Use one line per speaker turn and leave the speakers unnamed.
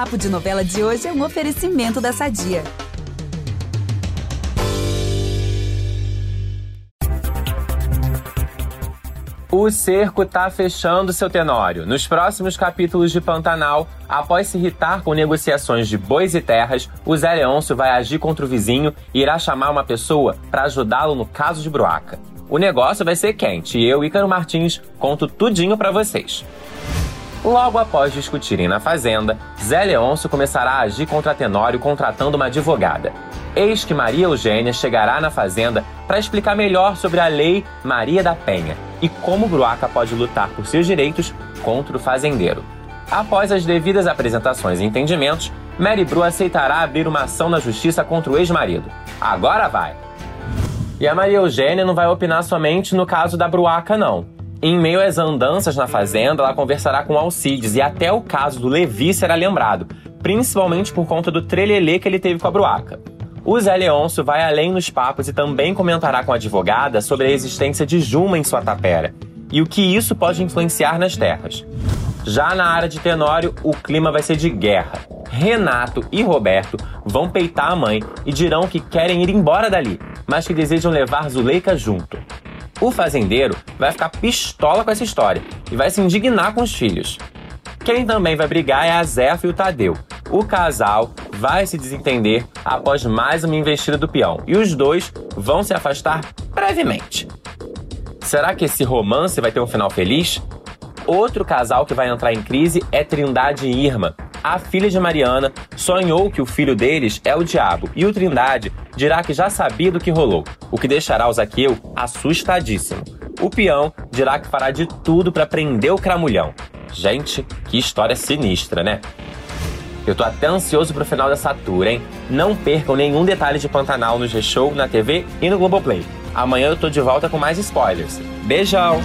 Papo de Novela de hoje é um oferecimento da Sadia.
O cerco tá fechando seu tenório. Nos próximos capítulos de Pantanal, após se irritar com negociações de bois e terras, o Zé Leôncio vai agir contra o vizinho e irá chamar uma pessoa para ajudá-lo no caso de Bruaca. O negócio vai ser quente e eu, Ícaro Martins, conto tudinho para vocês. Logo após discutirem na fazenda, Zé Leôncio começará a agir contra Tenório contratando uma advogada. Eis que Maria Eugênia chegará na fazenda para explicar melhor sobre a lei Maria da Penha e como Bruaca pode lutar por seus direitos contra o fazendeiro. Após as devidas apresentações e entendimentos, Mary Bru aceitará abrir uma ação na justiça contra o ex-marido. Agora vai! E a Maria Eugênia não vai opinar somente no caso da Bruaca, não. Em meio às andanças na fazenda, ela conversará com Alcides e até o caso do Levi será lembrado, principalmente por conta do trelelê que ele teve com a Bruaca. O Zé Leôncio vai além nos papos e também comentará com a advogada sobre a existência de Juma em sua tapera e o que isso pode influenciar nas terras. Já na área de Tenório, o clima vai ser de guerra. Renato e Roberto vão peitar a mãe e dirão que querem ir embora dali, mas que desejam levar Zuleika junto. O fazendeiro vai ficar pistola com essa história e vai se indignar com os filhos. Quem também vai brigar é a Zefa e o Tadeu. O casal vai se desentender após mais uma investida do peão e os dois vão se afastar brevemente. Será que esse romance vai ter um final feliz? Outro casal que vai entrar em crise é Trindade e Irma. A filha de Mariana sonhou que o filho deles é o diabo e o Trindade dirá que já sabia do que rolou, o que deixará o Zaqueu assustadíssimo. O peão dirá que fará de tudo para prender o cramulhão. Gente, que história sinistra, né? Eu tô até ansioso pro final dessa tour, hein? Não percam nenhum detalhe de Pantanal no G-Show, na TV e no Globoplay. Amanhã eu tô de volta com mais spoilers. Beijão!